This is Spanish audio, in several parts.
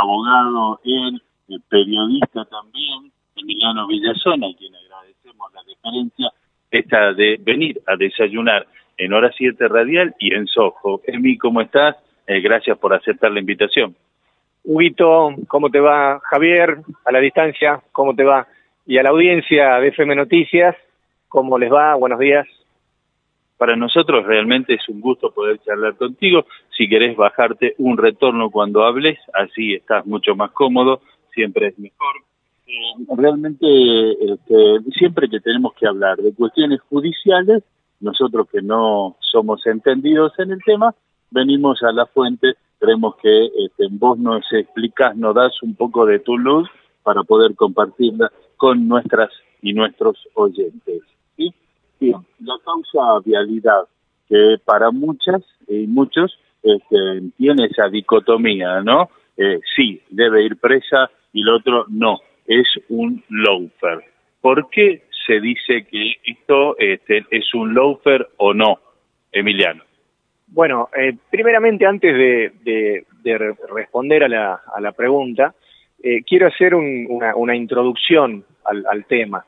abogado, él, periodista también, Emiliano Villazona, a quien agradecemos la deferencia esta de venir a desayunar en Hora 7 Radial y en Soho. Emi, ¿cómo estás? Eh, gracias por aceptar la invitación. Huguito, ¿cómo te va? Javier, a la distancia, ¿cómo te va? Y a la audiencia de FM Noticias, ¿cómo les va? Buenos días. Para nosotros realmente es un gusto poder charlar contigo. Si querés bajarte un retorno cuando hables, así estás mucho más cómodo, siempre es mejor. Eh, realmente, este, siempre que tenemos que hablar de cuestiones judiciales, nosotros que no somos entendidos en el tema, venimos a la fuente, creemos que este, vos nos explicás, nos das un poco de tu luz para poder compartirla con nuestras y nuestros oyentes. La causa vialidad, que para muchas y muchos este, tiene esa dicotomía, ¿no? Eh, sí, debe ir presa y el otro no, es un loafer. ¿Por qué se dice que esto este, es un loafer o no, Emiliano? Bueno, eh, primeramente antes de, responder a la, pregunta, eh, quiero hacer una, introducción al, tema.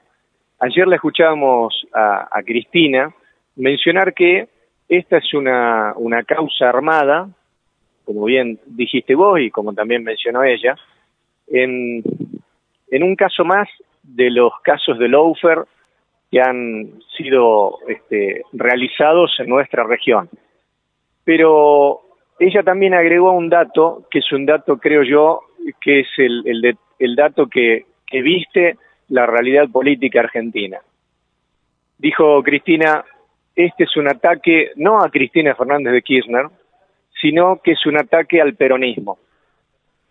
Ayer le escuchábamos a, Cristina mencionar que esta es una, causa armada, como bien dijiste vos y como también mencionó ella, en, en un caso más de los casos de Loafer que han sido este, realizados en nuestra región. Pero ella también agregó un dato, que es un dato, creo yo, que es el, el, dato que, que viste la realidad política argentina. Dijo Cristina, este es un ataque no a Cristina Fernández de Kirchner, sino que es un ataque al peronismo.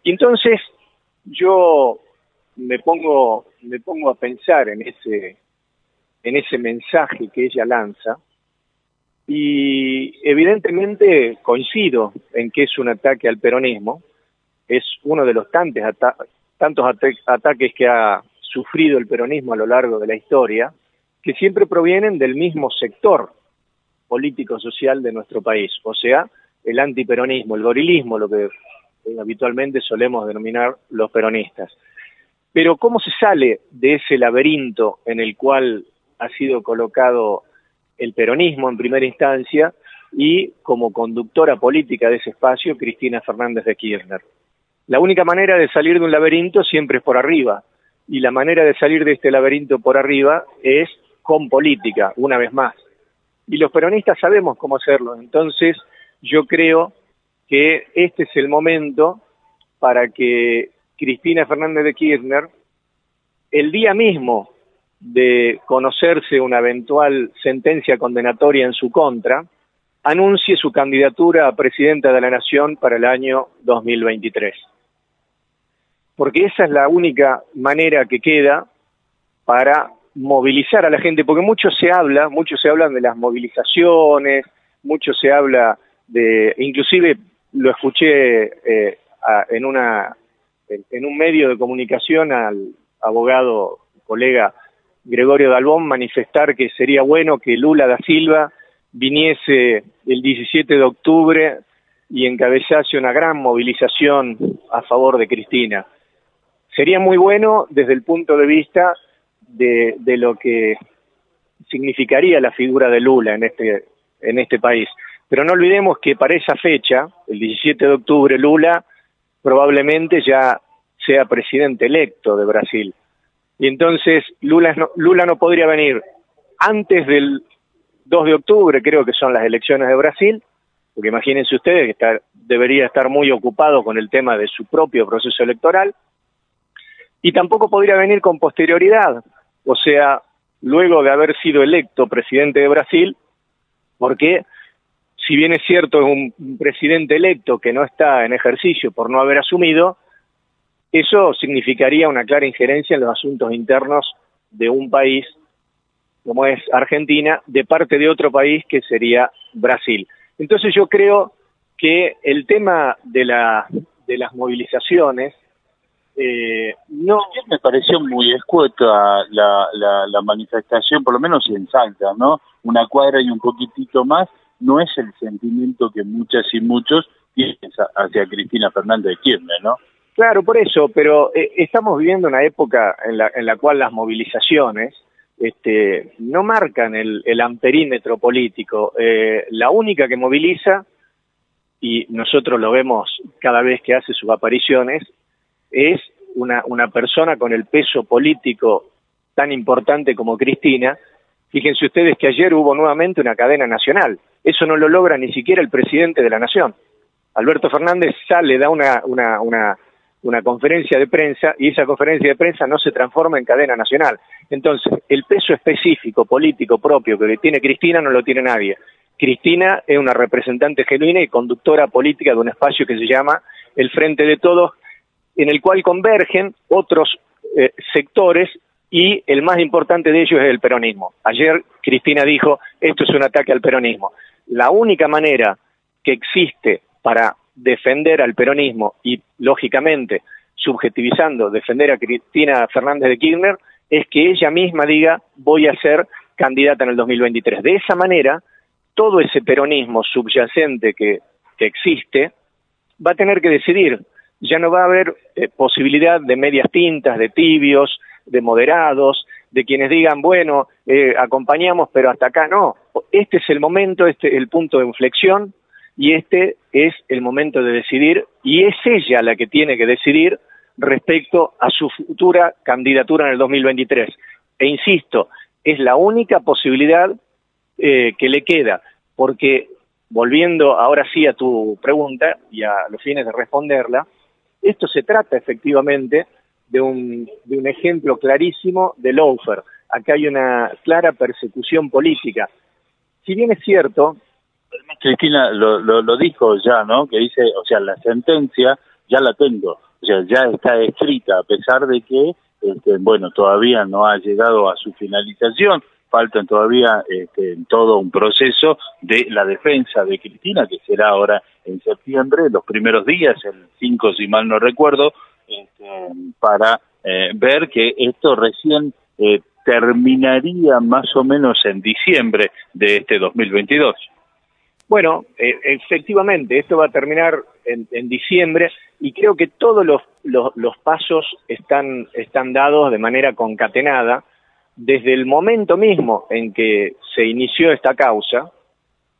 Y entonces yo me pongo, me pongo a pensar en ese, en ese mensaje que ella lanza y evidentemente coincido en que es un ataque al peronismo, es uno de los tantos, tantos ataques que ha sufrido el peronismo a lo largo de la historia, que siempre provienen del mismo sector político-social de nuestro país, o sea, el antiperonismo, el gorilismo, lo que habitualmente solemos denominar los peronistas. Pero ¿cómo se sale de ese laberinto en el cual ha sido colocado el peronismo en primera instancia y como conductora política de ese espacio, Cristina Fernández de Kirchner? La única manera de salir de un laberinto siempre es por arriba, y la manera de salir de este laberinto por arriba es con política, una vez más. Y los peronistas sabemos cómo hacerlo, entonces yo creo que este es el momento para que Cristina Fernández de Kirchner, el día mismo de conocerse una eventual sentencia condenatoria en su contra, anuncie su candidatura a presidenta de la Nación para el año 2023. Porque esa es la única manera que queda para movilizar a la gente, porque mucho se habla, mucho se hablan de las movilizaciones, mucho se habla de, inclusive lo escuché eh, en una en un medio de comunicación al abogado, colega Gregorio Dalbón, manifestar que sería bueno que Lula da Silva viniese el 17 de octubre y encabezase una gran movilización a favor de Cristina. Sería muy bueno desde el punto de vista de, lo que significaría la figura de Lula en este, en este país. Pero no olvidemos que para esa fecha, el 17 de octubre, Lula probablemente ya sea presidente electo de Brasil. Y entonces Lula no, Lula no podría venir antes del 2 de octubre, creo que son las elecciones de Brasil, porque imagínense ustedes que debería estar muy ocupado con el tema de su propio proceso electoral, y tampoco podría venir con posterioridad, o sea, luego de haber sido electo presidente de Brasil, porque si bien es cierto, es un presidente electo que no está en ejercicio por no haber asumido, eso significaría una clara injerencia en los asuntos internos de un país como es Argentina, de parte de otro país que sería Brasil. Entonces yo creo que el tema de, la, de las movilizaciones eh, no me pareció muy escueta la, la, la, manifestación, por lo menos en Salta, ¿no? Una cuadra y un poquitito más, no es el sentimiento que muchas y muchos tienen hacia Cristina Fernández de ¿no? Claro, por eso, pero eh, estamos viviendo una época en la, en la cual las movilizaciones este, no marcan el, el amperímetro político. Eh, la única que moviliza, y nosotros lo vemos cada vez que hace sus apariciones, es una, una persona con el peso político tan importante como Cristina. Fíjense ustedes que ayer hubo nuevamente una cadena nacional. Eso no lo logra ni siquiera el presidente de la Nación. Alberto Fernández sale, da una, una, una, una conferencia de prensa y esa conferencia de prensa no se transforma en cadena nacional. Entonces, el peso específico político propio que tiene Cristina no lo tiene nadie. Cristina es una representante genuina y conductora política de un espacio que se llama el Frente de Todos, en el cual convergen otros eh, sectores y el más importante de ellos es el peronismo. Ayer Cristina dijo, esto es un ataque al peronismo. La única manera que existe para defender al peronismo y, lógicamente, subjetivizando, defender a Cristina Fernández de Kirchner, es que ella misma diga, voy a ser candidata en el 2023. De esa manera, todo ese peronismo subyacente que, que existe va a tener que decidir. Ya no va a haber eh, posibilidad de medias tintas, de tibios, de moderados, de quienes digan, bueno, eh, acompañamos, pero hasta acá no. Este es el momento, este es el punto de inflexión y este es el momento de decidir y es ella la que tiene que decidir respecto a su futura candidatura en el 2023. E insisto, es la única posibilidad eh, que le queda, porque volviendo ahora sí a tu pregunta y a los fines de responderla, esto se trata efectivamente de un, de un ejemplo clarísimo de lawfare. Acá hay una clara persecución política. Si bien es cierto Cristina lo, lo, dijo ya, ¿no? Que dice, o sea, la sentencia ya la tengo, o sea, ya está escrita, a pesar de que, este, bueno, todavía no ha llegado a su finalización, faltan todavía este, todo un proceso de la defensa de Cristina, que será ahora en septiembre, los primeros días, el 5 si mal no recuerdo, este, para eh, ver que esto recién eh, terminaría más o menos en diciembre de este 2022. Bueno, eh, efectivamente, esto va a terminar en, diciembre y creo que todos los, los, pasos están, están dados de manera concatenada desde el momento mismo en que se inició esta causa.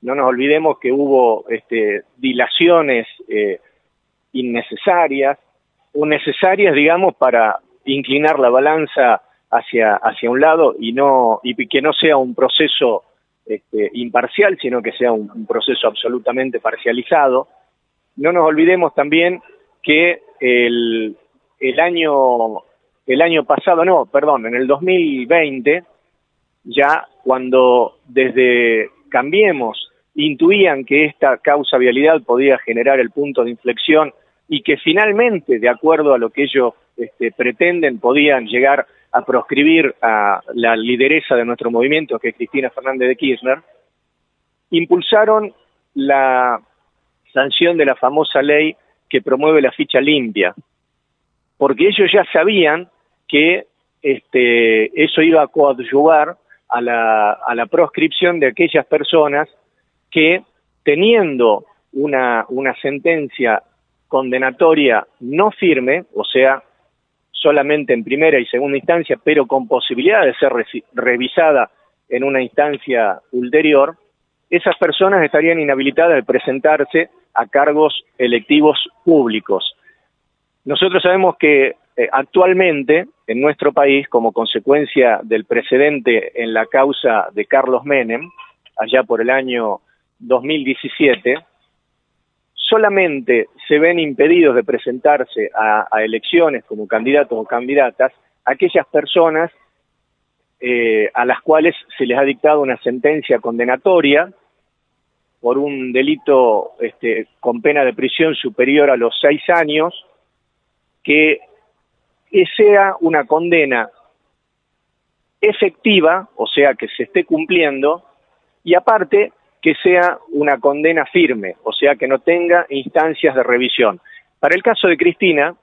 No nos olvidemos que hubo este, dilaciones eh, innecesarias, o necesarias, digamos, para inclinar la balanza hacia, hacia un lado y, no, y que no sea un proceso este, imparcial, sino que sea un, proceso absolutamente parcializado. No nos olvidemos también que el, el, año, el año pasado, no, perdón, en el 2020, ya cuando desde Cambiemos intuían que esta causa vialidad podía generar el punto de inflexión y que finalmente, de acuerdo a lo que ellos este, pretenden, podían llegar a proscribir a la lideresa de nuestro movimiento, que es Cristina Fernández de Kirchner, impulsaron la sanción de la famosa ley que promueve la ficha limpia, porque ellos ya sabían que este, eso iba a coadyuvar a la, a la proscripción de aquellas personas que teniendo una, una sentencia condenatoria no firme, o sea, solamente en primera y segunda instancia, pero con posibilidad de ser revisada en una instancia ulterior, esas personas estarían inhabilitadas de presentarse a cargos electivos públicos. Nosotros sabemos que eh, actualmente en nuestro país, como consecuencia del precedente en la causa de Carlos Menem, allá por el año 2017, solamente se ven impedidos de presentarse a, elecciones como candidatos o candidatas aquellas personas eh, a las cuales se les ha dictado una sentencia condenatoria por un delito este, con pena de prisión superior a los seis años, que, que sea una condena efectiva, o sea, que se esté cumpliendo, y aparte que sea una condena firme, o sea, que no tenga instancias de revisión. Para el caso de Cristina,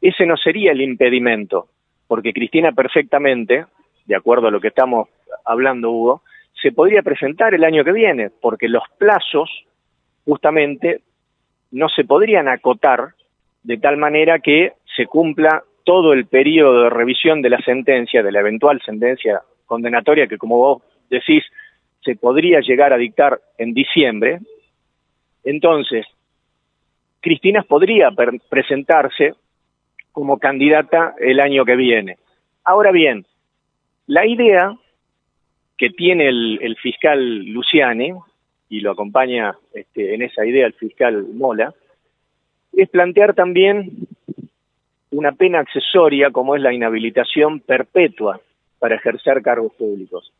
ese no sería el impedimento, porque Cristina perfectamente, de acuerdo a lo que estamos hablando, Hugo, se podría presentar el año que viene, porque los plazos justamente no se podrían acotar de tal manera que se cumpla todo el periodo de revisión de la sentencia, de la eventual sentencia condenatoria que, como vos decís, se podría llegar a dictar en diciembre, entonces Cristina podría presentarse como candidata el año que viene. Ahora bien, la idea que tiene el, fiscal Luciani, y lo acompaña este, en esa idea el fiscal Mola, es plantear también una pena accesoria como es la inhabilitación perpetua para ejercer cargos públicos.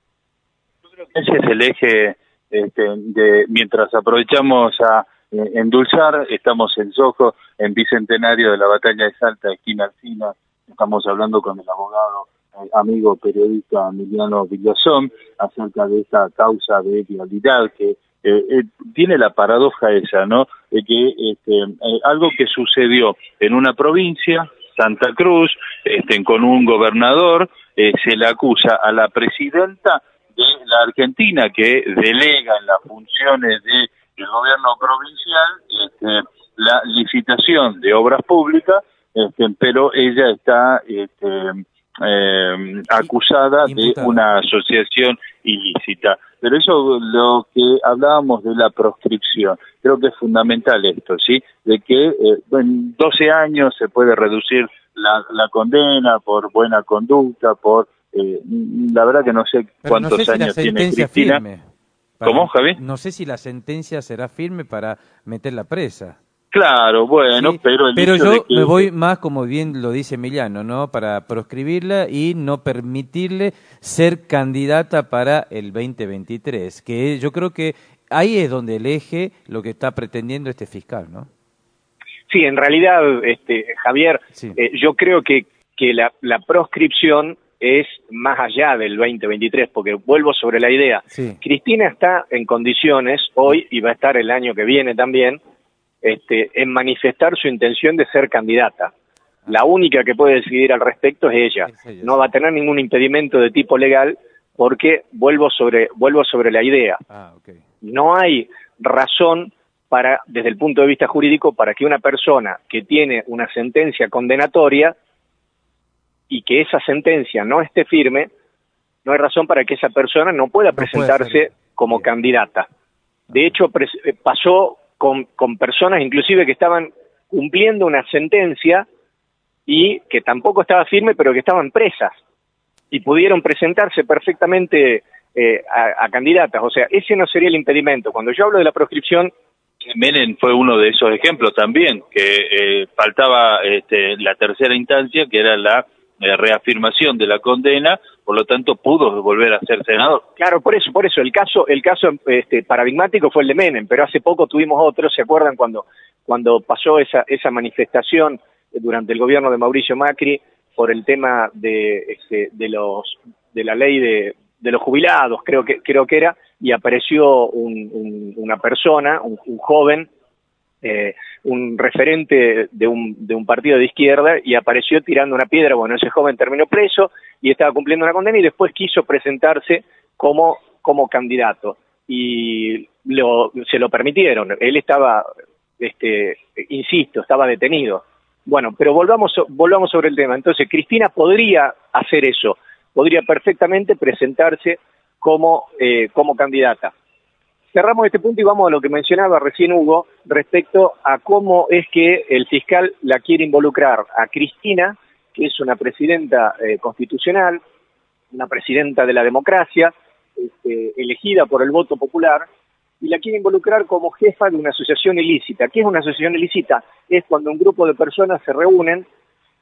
Yo creo que ese es el eje este, de mientras aprovechamos a eh, endulzar, estamos en Sojo, en Bicentenario de la Batalla de Salta, esquina Alcina, estamos hablando con el abogado eh, amigo periodista Emiliano Villazón acerca de esta causa de vialidad que eh, eh, tiene la paradoja esa, ¿no? De que este, eh, algo que sucedió en una provincia, Santa Cruz, este, con un gobernador, se le acusa a la presidenta de la Argentina que delega en las funciones del gobierno provincial este, la licitación de obras públicas, este, pero ella está este, eh, acusada de una asociación ilícita. Pero eso lo que hablábamos de la proscripción, creo que es fundamental esto, ¿sí? De que eh, en 12 años se puede reducir la, la condena por buena conducta, por... Eh, la verdad que no sé cuántos años tiene Cristina. ¿Cómo, Javi? No sé si la sentencia será firme para meterla presa. Claro, bueno, pero el Pero yo me voy más, como bien lo dice Emiliano, ¿no? Para proscribirla y no permitirle ser candidata para el 2023, que yo creo que ahí es donde el eje lo que está pretendiendo este fiscal, ¿no? Sí, en realidad, este, Javier, eh, yo creo que, que la, la, proscripción es más allá del 2023, porque vuelvo sobre la idea. Cristina está en condiciones hoy y va a estar el año que viene también este, en manifestar su intención de ser candidata. La única que puede decidir al respecto es ella. No va a tener ningún impedimento de tipo legal porque vuelvo sobre, vuelvo sobre la idea. Ah, no hay razón para, desde el punto de vista jurídico, para que una persona que tiene una sentencia condenatoria y que esa sentencia no esté firme, no hay razón para que esa persona no pueda presentarse como candidata. De hecho, eh, pasó con, personas inclusive que estaban cumpliendo una sentencia y que tampoco estaba firme, pero que estaban presas y pudieron presentarse perfectamente eh, a, candidatas. O sea, ese no sería el impedimento. Cuando yo hablo de la proscripción... Menem fue uno de esos ejemplos también, que eh, faltaba este, la tercera instancia, que era la reafirmación de la condena, por lo tanto pudo volver a ser senador. Claro, por eso, por eso el caso, el caso este, paradigmático fue el de Menem, pero hace poco tuvimos otro, ¿se acuerdan cuando cuando pasó esa esa manifestación durante el gobierno de Mauricio Macri por el tema de este, de los de la ley de, de los jubilados, creo que creo que era, y apareció una persona, un, un joven eh, un referente de un, de un partido de izquierda y apareció tirando una piedra. Bueno, ese joven terminó preso y estaba cumpliendo una condena y después quiso presentarse como, candidato. Y lo, se lo permitieron. Él estaba, este, insisto, estaba detenido. Bueno, pero volvamos, volvamos sobre el tema. Entonces, Cristina podría hacer eso, podría perfectamente presentarse como, eh, como candidata cerramos este punto y vamos a lo que mencionaba recién Hugo respecto a cómo es que el fiscal la quiere involucrar a Cristina, que es una presidenta eh, constitucional, una presidenta de la democracia, este, elegida por el voto popular, y la quiere involucrar como jefa de una asociación ilícita. ¿Qué es una asociación ilícita? Es cuando un grupo de personas se reúnen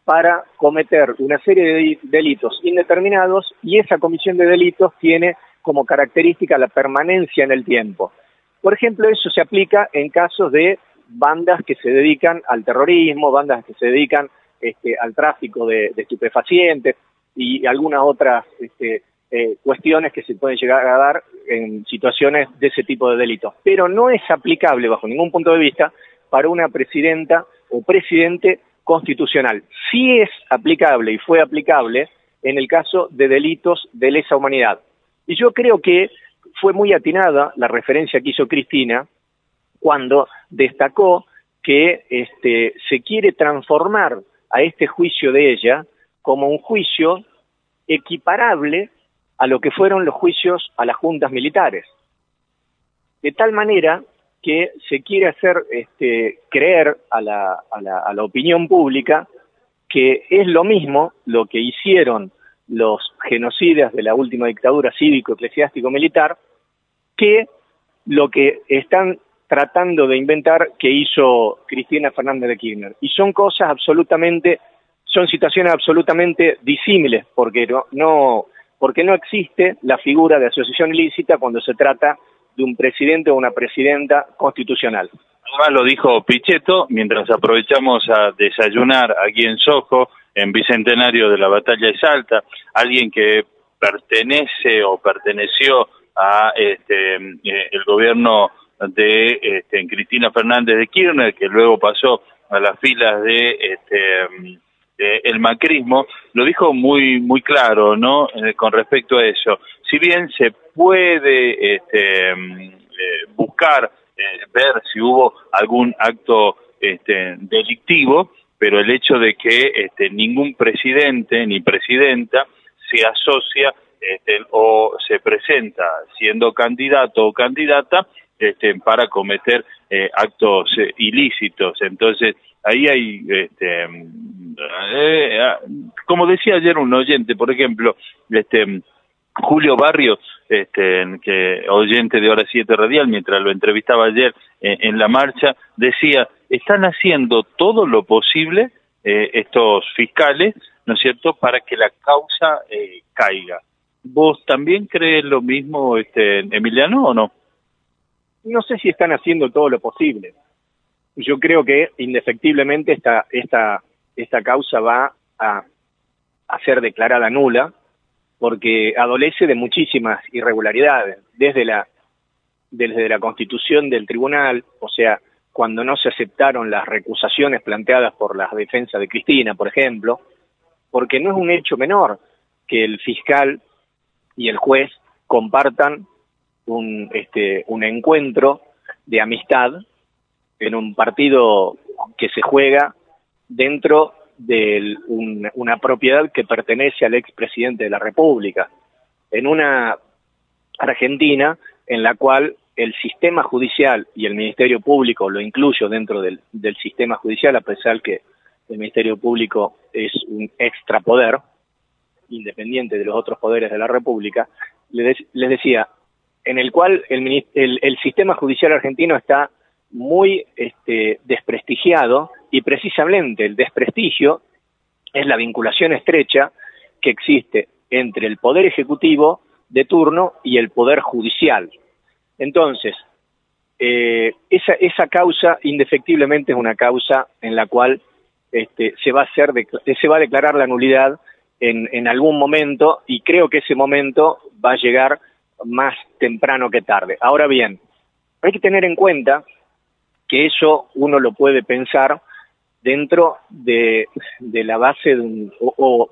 para cometer una serie de delitos indeterminados y esa comisión de delitos tiene como característica la permanencia en el tiempo. Por ejemplo, eso se aplica en casos de bandas que se dedican al terrorismo, bandas que se dedican este, al tráfico de, estupefacientes y algunas otras este, eh, cuestiones que se pueden llegar a dar en situaciones de ese tipo de delitos. Pero no es aplicable bajo ningún punto de vista para una presidenta o presidente constitucional. Sí es aplicable y fue aplicable en el caso de delitos de lesa humanidad. Y yo creo que fue muy atinada la referencia que hizo Cristina cuando destacó que este, se quiere transformar a este juicio de ella como un juicio equiparable a lo que fueron los juicios a las juntas militares. De tal manera que se quiere hacer este, creer a la, a, la, a la opinión pública que es lo mismo lo que hicieron los genocidas de la última dictadura cívico-eclesiástico-militar que lo que están tratando de inventar que hizo Cristina Fernández de Kirchner. Y son cosas absolutamente, son situaciones absolutamente disímiles, porque no, no, porque no existe la figura de asociación ilícita cuando se trata de un presidente o una presidenta constitucional. Lo dijo Pichetto, mientras aprovechamos a desayunar aquí en Sojo, en Bicentenario de la Batalla de Salta, alguien que pertenece o perteneció a este, eh, el gobierno de este, Cristina Fernández de Kirchner, que luego pasó a las filas de este, el macrismo, lo dijo muy muy claro, ¿no? Eh, con respecto a eso. Si bien se puede este, eh, buscar eh, ver si hubo algún acto este, delictivo, pero el hecho de que este, ningún presidente ni presidenta se asocia este, o se presenta siendo candidato o candidata este, para cometer eh, actos eh, ilícitos. Entonces, ahí hay, este, eh, ah, como decía ayer un oyente, por ejemplo, este, Julio Barrio, este, que oyente de Hora 7 Radial, mientras lo entrevistaba ayer en la marcha, decía, están haciendo todo lo posible estos fiscales, ¿no es cierto?, para que la causa caiga. ¿Vos también crees lo mismo, este, Emiliano, o no? no sé si están haciendo todo lo posible. Yo creo que indefectiblemente esta, esta, esta causa va a, a ser declarada nula porque adolece de muchísimas irregularidades, desde la, desde la constitución del tribunal, o sea, cuando no se aceptaron las recusaciones planteadas por la defensa de Cristina, por ejemplo, porque no es un hecho menor que el fiscal y el juez compartan un, este, un encuentro de amistad en un partido que se juega dentro de una propiedad que pertenece al expresidente de la República, en una Argentina en la cual el sistema judicial y el Ministerio Público, lo incluyo dentro del, sistema judicial, a pesar que el Ministerio Público es un extrapoder, independiente de los otros poderes de la República, les, les decía, en el cual el, el, sistema judicial argentino está muy este, desprestigiado y precisamente el desprestigio es la vinculación estrecha que existe entre el poder ejecutivo de turno y el poder judicial. Entonces, eh, esa, causa indefectiblemente es una causa en la cual este, se, va a hacer se va a declarar la nulidad en, en algún momento y creo que ese momento va a llegar más temprano que tarde. Ahora bien, hay que tener en cuenta que eso uno lo puede pensar dentro de, de la base de un, o,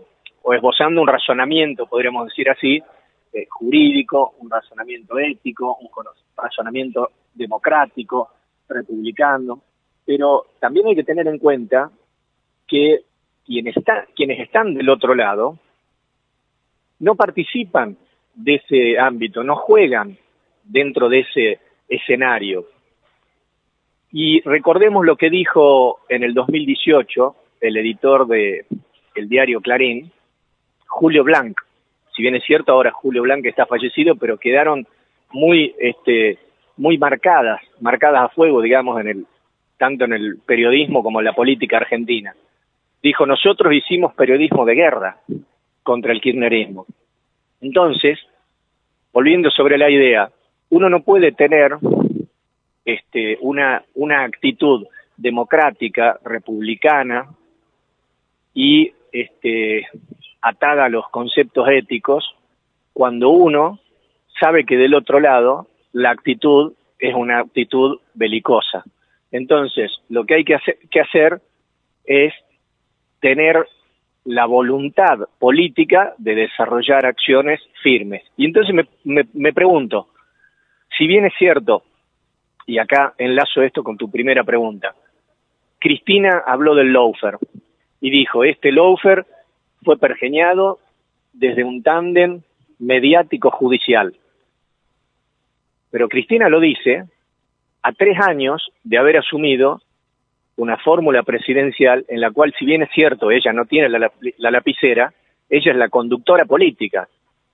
esbozando un razonamiento, podríamos decir así, eh, jurídico, un razonamiento ético, un razonamiento democrático, republicano, pero también hay que tener en cuenta que quienes, está, quienes están del otro lado no participan de ese ámbito, no juegan dentro de ese escenario. Y recordemos lo que dijo en el 2018 el editor de el diario Clarín, Julio Blanc. Si bien es cierto, ahora Julio Blanc está fallecido, pero quedaron muy, este, muy marcadas, marcadas a fuego, digamos, en el, tanto en el periodismo como en la política argentina. Dijo, nosotros hicimos periodismo de guerra contra el kirchnerismo. Entonces, volviendo sobre la idea, uno no puede tener este, una, una actitud democrática, republicana y este, atada a los conceptos éticos cuando uno sabe que del otro lado la actitud es una actitud belicosa. Entonces, lo que hay que hacer, que hacer es tener la voluntad política de desarrollar acciones firmes. Y entonces me, me, pregunto, si bien es cierto, y acá enlazo esto con tu primera pregunta, Cristina habló del loafer y dijo, este loafer fue pergeñado desde un tándem mediático judicial. Pero Cristina lo dice a tres años de haber asumido una fórmula presidencial en la cual, si bien es cierto, ella no tiene la, la, lapicera, ella es la conductora política.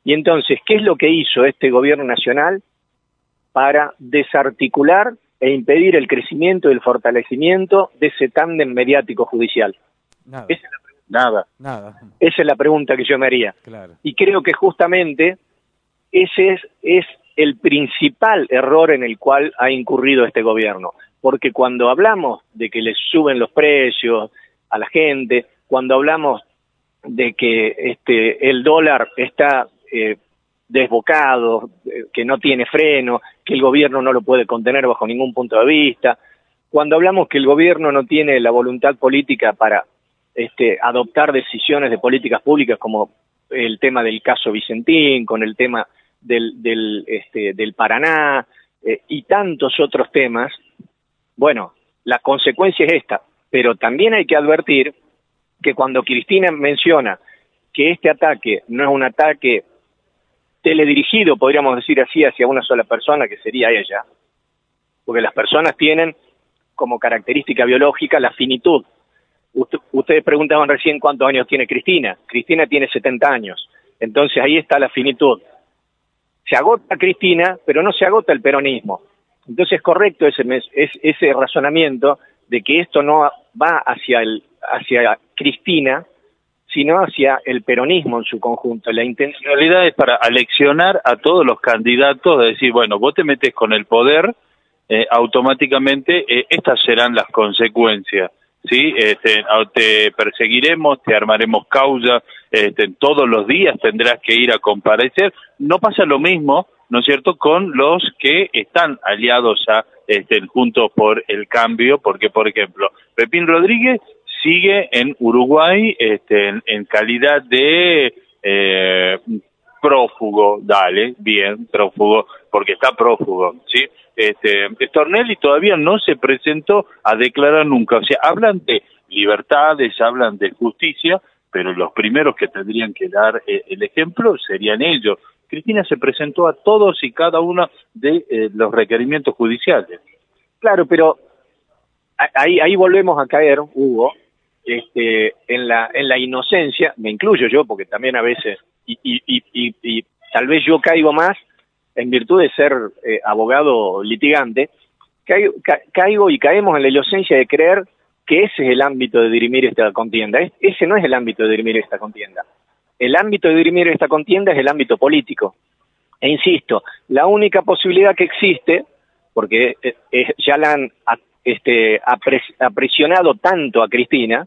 Y entonces, ¿qué es lo que hizo este gobierno nacional para desarticular e impedir el crecimiento y el fortalecimiento de ese tándem mediático judicial? Nada. Esa es la Nada. Nada. esa es la pregunta que yo me haría. Claro. Y creo que justamente ese es, es el principal error en el cual ha incurrido este gobierno. Porque cuando hablamos de que les suben los precios a la gente, cuando hablamos de que este, el dólar está eh, desbocado, eh, que no tiene freno, que el gobierno no lo puede contener bajo ningún punto de vista, cuando hablamos que el gobierno no tiene la voluntad política para este, adoptar decisiones de políticas públicas como el tema del caso Vicentín, con el tema del, del, este, del Paraná eh, y tantos otros temas, bueno, la consecuencia es esta, pero también hay que advertir que cuando Cristina menciona que este ataque no es un ataque teledirigido, podríamos decir así, hacia una sola persona, que sería ella, porque las personas tienen como característica biológica la finitud, ustedes preguntaban recién cuántos años tiene Cristina. Cristina tiene 70 años. Entonces ahí está la finitud. Se agota Cristina, pero no se agota el peronismo. Entonces es correcto ese, ese razonamiento de que esto no va hacia, el, hacia Cristina, sino hacia el peronismo en su conjunto. La intencionalidad es para aleccionar a todos los candidatos, de decir, bueno, vos te metes con el poder, eh, automáticamente eh, estas serán las consecuencias. ¿Sí? Este, te perseguiremos, te armaremos causa, este, todos los días tendrás que ir a comparecer. No pasa lo mismo, ¿no es cierto?, con los que están aliados a, este, juntos por el cambio, porque, por ejemplo, Pepín Rodríguez sigue en Uruguay este, en, calidad de eh, prófugo, dale, bien, prófugo, porque está prófugo, ¿sí? Este, Stornelli todavía no se presentó a declarar nunca. O sea, hablan de libertades, hablan de justicia, pero los primeros que tendrían que dar eh, el ejemplo serían ellos. Cristina se presentó a todos y cada uno de eh, los requerimientos judiciales. Claro, pero ahí, ahí volvemos a caer, Hugo, este, en, la, en la inocencia, me incluyo yo, porque también a veces, y, y, y, y tal vez yo caigo más en virtud de ser eh, abogado litigante, caigo, y caemos en la inocencia de creer que ese es el ámbito de dirimir esta contienda. ese no es el ámbito de dirimir esta contienda. El ámbito de dirimir esta contienda es el ámbito político. E insisto, la única posibilidad que existe, porque eh, ya la han este, aprisionado tanto a Cristina,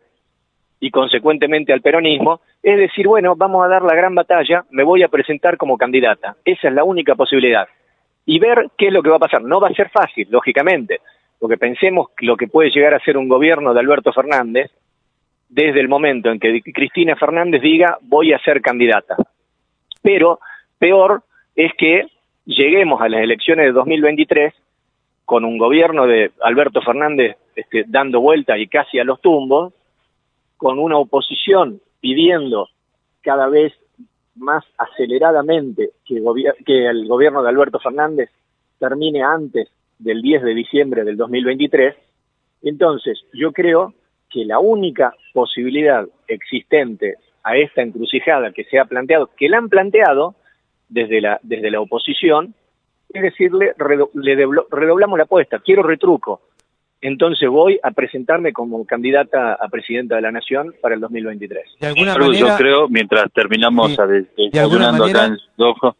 y consecuentemente al peronismo, es decir, bueno, vamos a dar la gran batalla, me voy a presentar como candidata. Esa es la única posibilidad. Y ver qué es lo que va a pasar. No va a ser fácil, lógicamente, porque pensemos lo que puede llegar a ser un gobierno de Alberto Fernández desde el momento en que Cristina Fernández diga voy a ser candidata. Pero peor es que lleguemos a las elecciones de 2023 con un gobierno de Alberto Fernández este, dando vuelta y casi a los tumbos, con una oposición pidiendo cada vez más aceleradamente que, que el gobierno de Alberto Fernández termine antes del 10 de diciembre del 2023, entonces yo creo que la única posibilidad existente a esta encrucijada que se ha planteado, que la han planteado desde la, desde la oposición, es decirle, redoblamos la apuesta, quiero retruco, entonces voy a presentarme como candidata a presidenta de la Nación para el 2023. De alguna Yo creo, mientras terminamos a de, acá en Dojo,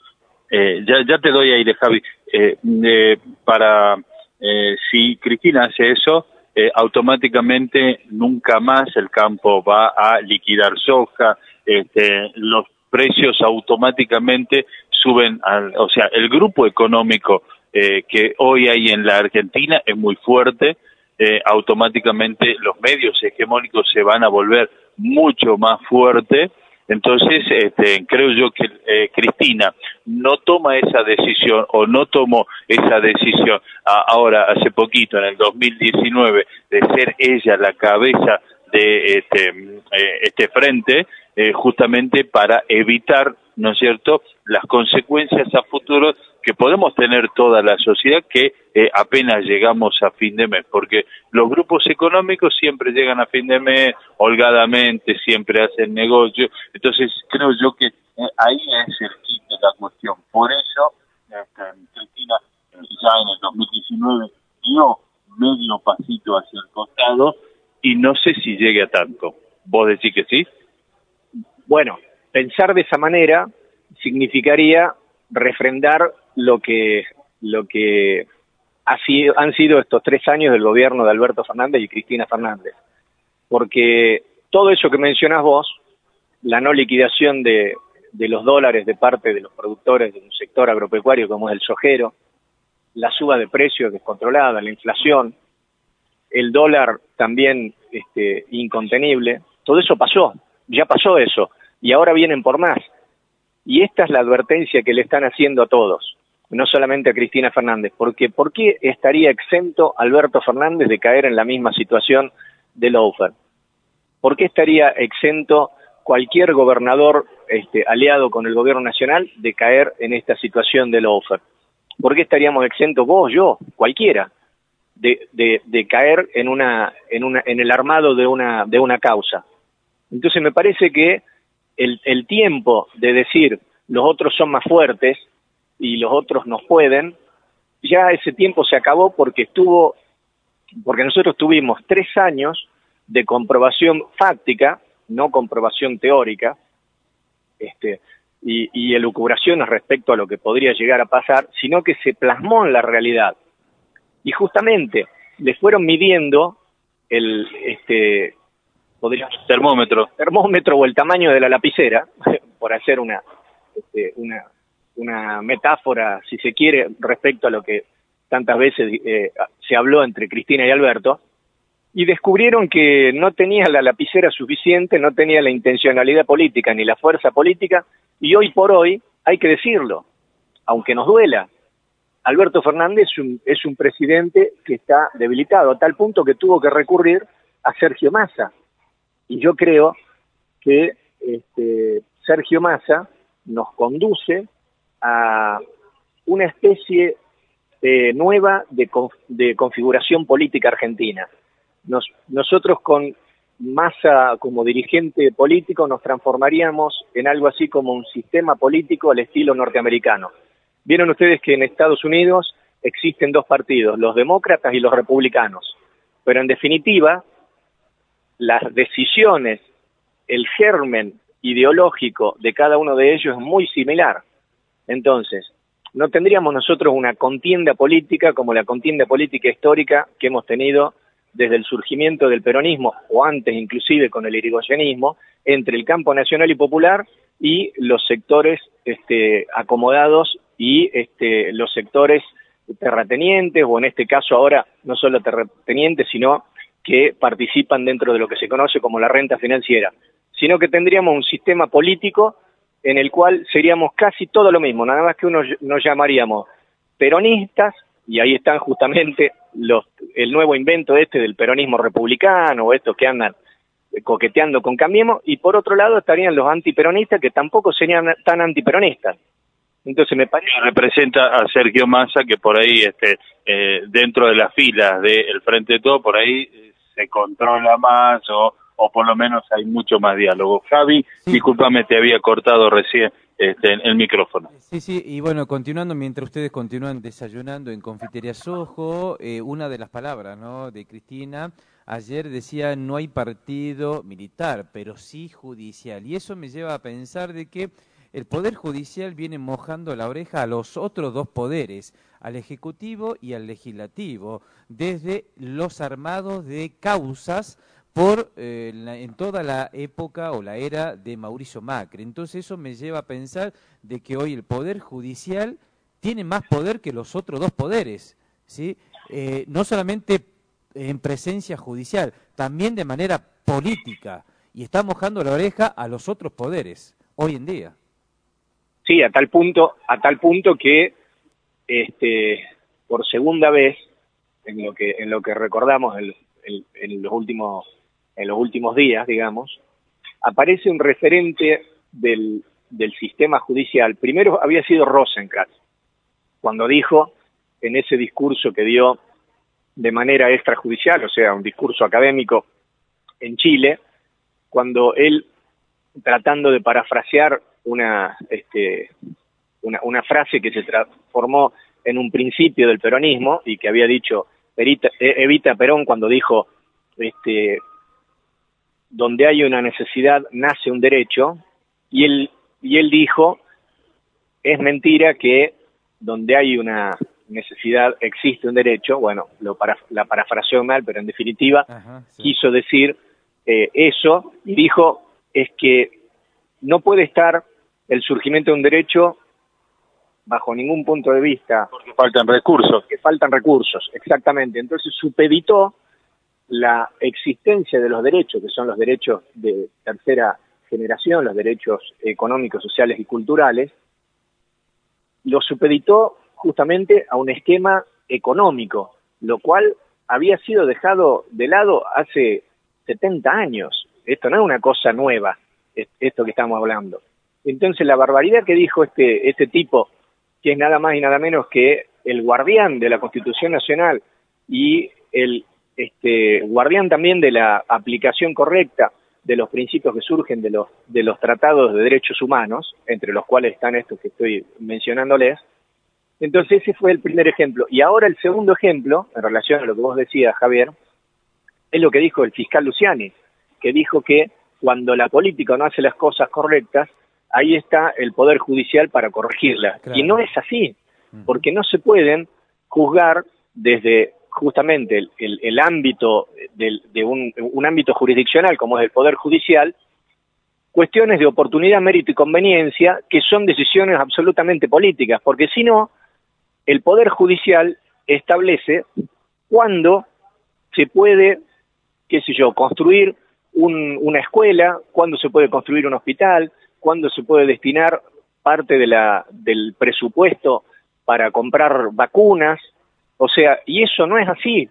eh, ya, ya te doy aire, Javi, eh, para eh, si Cristina hace eso, eh, automáticamente nunca más el campo va a liquidar soja, este, los precios automáticamente suben, al, o sea, el grupo económico eh, que hoy hay en la Argentina es muy fuerte, eh, automáticamente los medios hegemónicos se van a volver mucho más fuertes Entonces, este, creo yo que eh, Cristina no toma esa decisión o no tomó esa decisión ahora, hace poquito, en el 2019, de ser ella la cabeza de este, eh, este frente, eh, justamente para evitar, ¿no es cierto?, las consecuencias a futuro que podemos tener toda la sociedad que eh, apenas llegamos a fin de mes, porque los grupos económicos siempre llegan a fin de mes holgadamente, siempre hacen negocio, entonces creo yo que ahí es el kit de la cuestión. Por eso, este, Cristina ya en el 2019 dio medio pasito hacia el costado y no sé si llegue a tanto. ¿Vos decís que sí? Bueno, pensar de esa manera significaría refrendar lo que, lo que ha sido, han sido estos tres años del gobierno de Alberto Fernández y Cristina Fernández. Porque todo eso que mencionas vos, la no liquidación de, de los dólares de parte de los productores de un sector agropecuario como es el sojero, la suba de precios descontrolada, la inflación, el dólar también este, incontenible, todo eso pasó, ya pasó eso, y ahora vienen por más. Y esta es la advertencia que le están haciendo a todos, no solamente a Cristina Fernández, porque ¿por qué estaría exento Alberto Fernández de caer en la misma situación de Lofer? ¿Por qué estaría exento cualquier gobernador este, aliado con el gobierno nacional de caer en esta situación de Lofer? ¿Por qué estaríamos exentos vos, yo, cualquiera? de, caer en, una, en, una, en el armado de una, de una causa. Entonces me parece que el, el tiempo de decir los otros son más fuertes y los otros no pueden, ya ese tiempo se acabó porque estuvo, porque nosotros tuvimos tres años de comprobación fáctica, no comprobación teórica, este, y, y elucubraciones respecto a lo que podría llegar a pasar, sino que se plasmó en la realidad. Y justamente le fueron midiendo el este termómetro. termómetro o el tamaño de la lapicera por hacer una este, una una metáfora si se quiere respecto a lo que tantas veces eh, se habló entre Cristina y Alberto y descubrieron que no tenía la lapicera suficiente, no tenía la intencionalidad política ni la fuerza política y hoy por hoy hay que decirlo, aunque nos duela, Alberto Fernández es un, presidente que está debilitado, a tal punto que tuvo que recurrir a Sergio Massa. Y yo creo que este, Sergio Massa nos conduce a una especie eh, nueva de, configuración política argentina. nosotros con Massa como dirigente político nos transformaríamos en algo así como un sistema político al estilo norteamericano Vieron ustedes que en Estados Unidos existen dos partidos, los demócratas y los republicanos, pero en definitiva las decisiones, el germen ideológico de cada uno de ellos es muy similar. Entonces, no tendríamos nosotros una contienda política como la contienda política histórica que hemos tenido desde el surgimiento del peronismo, o antes inclusive con el irigoyenismo, entre el campo nacional y popular y los sectores este, acomodados y este, los sectores terratenientes, o en este caso ahora no solo terratenientes, sino que participan dentro de lo que se conoce como la renta financiera, sino que tendríamos un sistema político en el cual seríamos casi todo lo mismo, nada más que uno, nos llamaríamos peronistas, y ahí están justamente los, el nuevo invento este del peronismo republicano, o estos que andan coqueteando con Cambiemos, y por otro lado estarían los antiperonistas que tampoco serían tan antiperonistas, entonces me parece... Representa a Sergio Massa que por ahí, este, eh, dentro de las filas del Frente de Todo, por ahí se controla más o, o por lo menos hay mucho más diálogo. Javi, discúlpame, te había cortado recién este, el micrófono. Sí, sí, y bueno, continuando, mientras ustedes continúan desayunando en Confitería Sojo, eh, una de las palabras ¿no? de Cristina ayer decía no hay partido militar, pero sí judicial. Y eso me lleva a pensar de que el Poder Judicial viene mojando la oreja a los otros dos poderes, al Ejecutivo y al Legislativo, desde los armados de causas por eh, en toda la época o la era de Mauricio Macri. Entonces eso me lleva a pensar de que hoy el Poder Judicial tiene más poder que los otros dos poderes, ¿sí? Eh, no solamente en presencia judicial, también de manera política. y está mojando la oreja a los otros poderes hoy en día. Sí, a tal punto, a tal punto que este, por segunda vez en lo que en lo que recordamos en los últimos en los últimos días, digamos, aparece un referente del, del sistema judicial. Primero había sido Rosenkrantz, cuando dijo en ese discurso que dio de manera extrajudicial, o sea, un discurso académico en Chile, cuando él, tratando de parafrasear una, este, una, una frase que se transformó en un principio del peronismo y que había dicho Evita Perón cuando dijo este, donde hay una necesidad nace un derecho, y él, y él dijo, es mentira que donde hay una necesidad existe un derecho, bueno, lo para, la parafraseó mal, pero en definitiva quiso decir eh, eso, y dijo, es que no puede estar el surgimiento de un derecho bajo ningún punto de vista. Porque faltan recursos. Que faltan recursos, exactamente. Entonces supeditó la existencia de los derechos, que son los derechos de tercera generación, los derechos económicos, sociales y culturales, lo supeditó justamente a un esquema económico, lo cual había sido dejado de lado hace 70 años. Esto no es una cosa nueva, esto que estamos hablando. Entonces la barbaridad que dijo este, este tipo, que es nada más y nada menos que el guardián de la Constitución Nacional y el este, guardián también de la aplicación correcta de los principios que surgen de los, de los tratados de derechos humanos, entre los cuales están estos que estoy mencionándoles. Entonces ese fue el primer ejemplo. Y ahora el segundo ejemplo, en relación a lo que vos decías, Javier, es lo que dijo el fiscal Luciani, que dijo que cuando la política no hace las cosas correctas, ahí está el Poder Judicial para corregirlas. Y no es así, porque no se pueden juzgar desde justamente el, el, ámbito de un, un, ámbito jurisdiccional como es el Poder Judicial, cuestiones de oportunidad, mérito y conveniencia que son decisiones absolutamente políticas, porque si no, el Poder Judicial establece cuándo se puede, qué sé yo, construir un, una escuela, cuándo se puede construir un hospital, cuándo se puede destinar parte de la, del presupuesto para comprar vacunas, o sea, y eso no es así.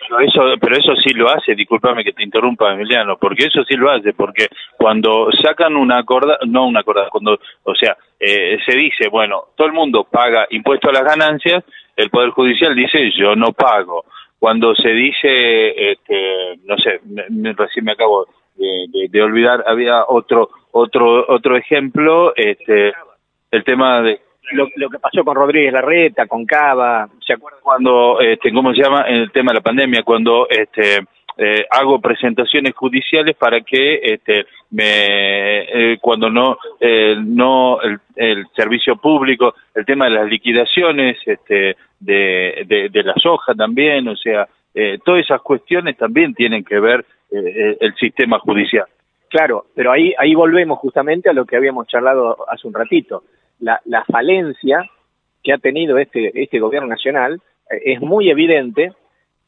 Pero eso, pero eso sí lo hace, discúlpame que te interrumpa, Emiliano, porque eso sí lo hace, porque cuando sacan una acorda, no una acordada, cuando, o sea, eh, se dice, bueno, todo el mundo paga impuesto a las ganancias, el Poder Judicial dice, yo no pago. Cuando se dice, este, no sé, recién me acabo de, de, olvidar, había otro, otro, otro ejemplo, este, el tema de lo, lo, que pasó con Rodríguez Larreta, con Cava, ¿se acuerdan cuando, este, cómo se llama, en el tema de la pandemia, cuando este, eh, hago presentaciones judiciales para que este, me, eh, cuando no, eh, no el, el, servicio público, el tema de las liquidaciones, este, de, de, de la soja también, o sea, eh, todas esas cuestiones también tienen que ver eh, el sistema judicial. Claro, pero ahí, ahí volvemos justamente a lo que habíamos charlado hace un ratito la, la falencia que ha tenido este, este gobierno nacional eh, es muy evidente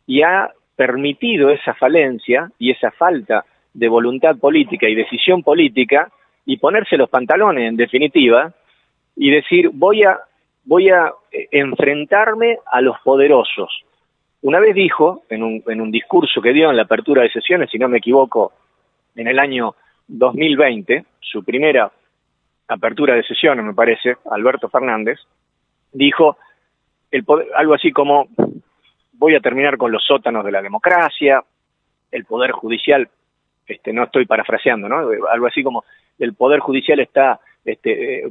y ha permitido esa falencia y esa falta de voluntad política y decisión política y ponerse los pantalones en definitiva y decir voy a voy a eh, enfrentarme a los poderosos. Una vez dijo en un, en un discurso que dio en la apertura de sesiones, si no me equivoco, en el año 2020, su primera apertura de sesiones, me parece, Alberto Fernández, dijo el algo así como, voy a terminar con los sótanos de la democracia, el Poder Judicial, este, no estoy parafraseando, ¿no? Algo así como, el Poder Judicial está este,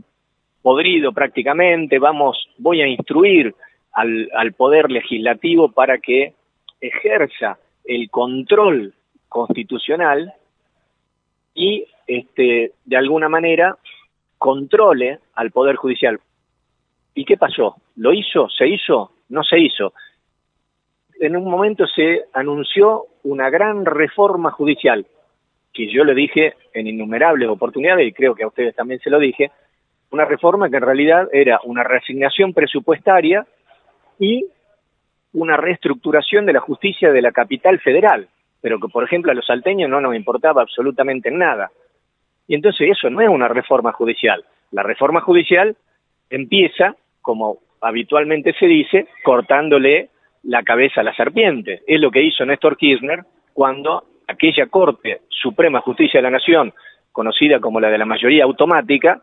podrido prácticamente, vamos, voy a instruir al, al Poder Legislativo para que ejerza el control constitucional y este, de alguna manera controle al Poder Judicial. ¿Y qué pasó? ¿Lo hizo? ¿Se hizo? No se hizo. En un momento se anunció una gran reforma judicial, que yo le dije en innumerables oportunidades, y creo que a ustedes también se lo dije, una reforma que en realidad era una reasignación presupuestaria y una reestructuración de la justicia de la capital federal. pero que por ejemplo a los salteños no nos importaba absolutamente nada. Y entonces eso no es una reforma judicial. La reforma judicial empieza, como habitualmente se dice, cortándole la cabeza a la serpiente. Es lo que hizo Néstor Kirchner cuando aquella Corte Suprema Justicia de la Nación, conocida como la de la mayoría automática,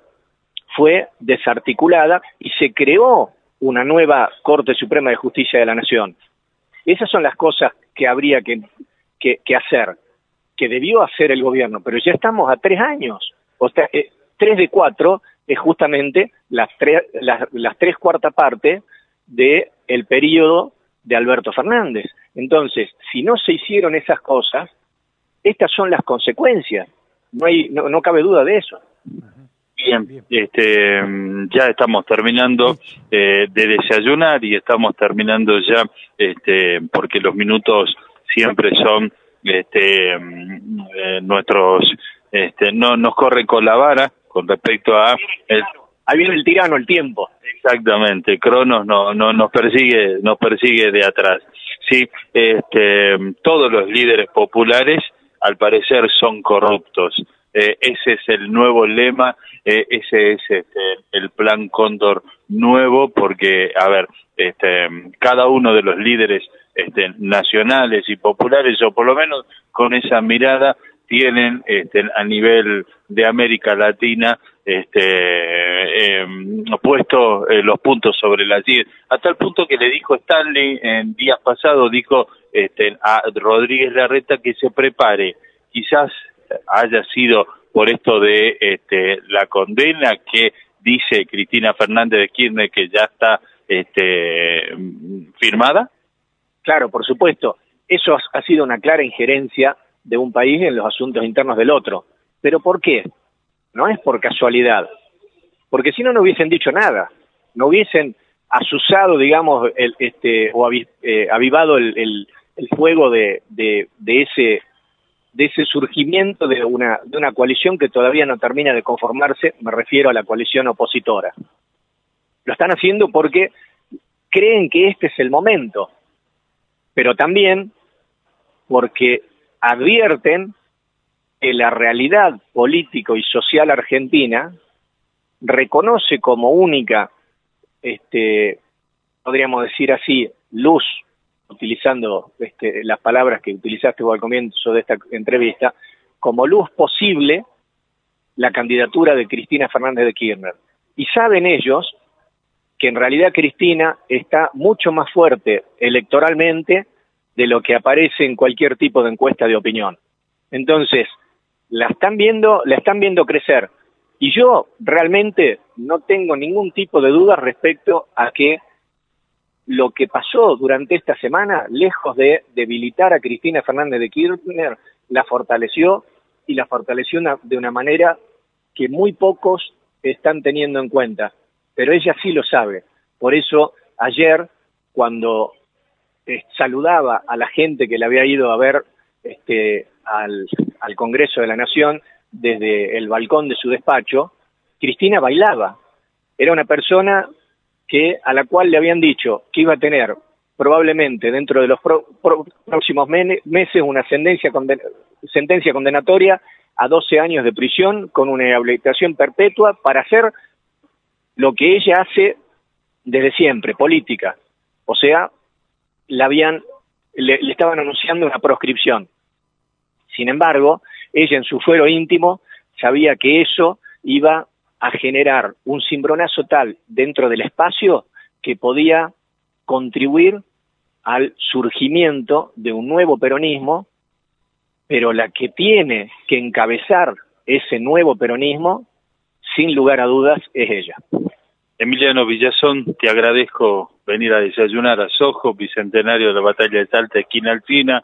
fue desarticulada y se creó una nueva Corte Suprema de Justicia de la Nación. Esas son las cosas que habría que, que, hacer, que debió hacer el gobierno, pero ya estamos a tres años. O sea, eh, tres de cuatro es justamente las tres, las, las tres cuartas partes del el periodo de Alberto Fernández. Entonces, si no se hicieron esas cosas, estas son las consecuencias. No, hay, no, no cabe duda de eso. Bien, este, ya estamos terminando eh, de desayunar y estamos terminando ya, este, porque los minutos siempre son, este, eh, nuestros, este, no nos corren con la vara con respecto a. Ahí viene el tirano, el tiempo. Exactamente, Cronos no, no nos persigue, nos persigue de atrás. Sí, este, todos los líderes populares, al parecer, son corruptos. Eh, ese es el nuevo lema eh, ese es este, el plan Cóndor nuevo porque, a ver, este, cada uno de los líderes este, nacionales y populares, o por lo menos con esa mirada, tienen este, a nivel de América Latina este, em, puesto eh, los puntos sobre las 10, hasta el punto que le dijo Stanley en días pasados, dijo este, a Rodríguez Larreta que se prepare, quizás haya sido por esto de este, la condena que dice Cristina Fernández de Kirchner que ya está este, firmada? Claro, por supuesto. Eso ha sido una clara injerencia de un país en los asuntos internos del otro. ¿Pero por qué? No es por casualidad. Porque si no, no hubiesen dicho nada. No hubiesen asusado, digamos, el, este, o eh, avivado el, fuego de, de, ese de ese surgimiento de una, de una coalición que todavía no termina de conformarse, me refiero a la coalición opositora. Lo están haciendo porque creen que este es el momento, pero también porque advierten que la realidad político y social argentina reconoce como única, este, podríamos decir así, luz utilizando este, las palabras que utilizaste al comienzo de esta entrevista, como luz posible la candidatura de Cristina Fernández de Kirchner. Y saben ellos que en realidad Cristina está mucho más fuerte electoralmente de lo que aparece en cualquier tipo de encuesta de opinión. Entonces, la están viendo, la están viendo crecer. Y yo realmente no tengo ningún tipo de duda respecto a que lo que pasó durante esta semana, lejos de debilitar a Cristina Fernández de Kirchner, la fortaleció y la fortaleció de una manera que muy pocos están teniendo en cuenta, pero ella sí lo sabe. Por eso ayer, cuando eh, saludaba a la gente que le había ido a ver este, al Congreso de la Nación desde el balcón de su despacho, Cristina bailaba. Era una persona que a la cual le habían dicho que iba a tener probablemente dentro de los próximos meses una sentencia, condenatoria a 12 años de prisión con una rehabilitación perpetua para hacer lo que ella hace desde siempre, política. O sea, la habían, le, le estaban anunciando una proscripción. Sin embargo, ella en su fuero íntimo sabía que eso iba a generar un cimbronazo tal dentro del espacio que podía contribuir al surgimiento de un nuevo peronismo, pero la que tiene que encabezar ese nuevo peronismo, sin lugar a dudas, es ella. Emiliano Villazón, te agradezco venir a desayunar a Sojo, bicentenario de la batalla de Salta, esquina Alcina.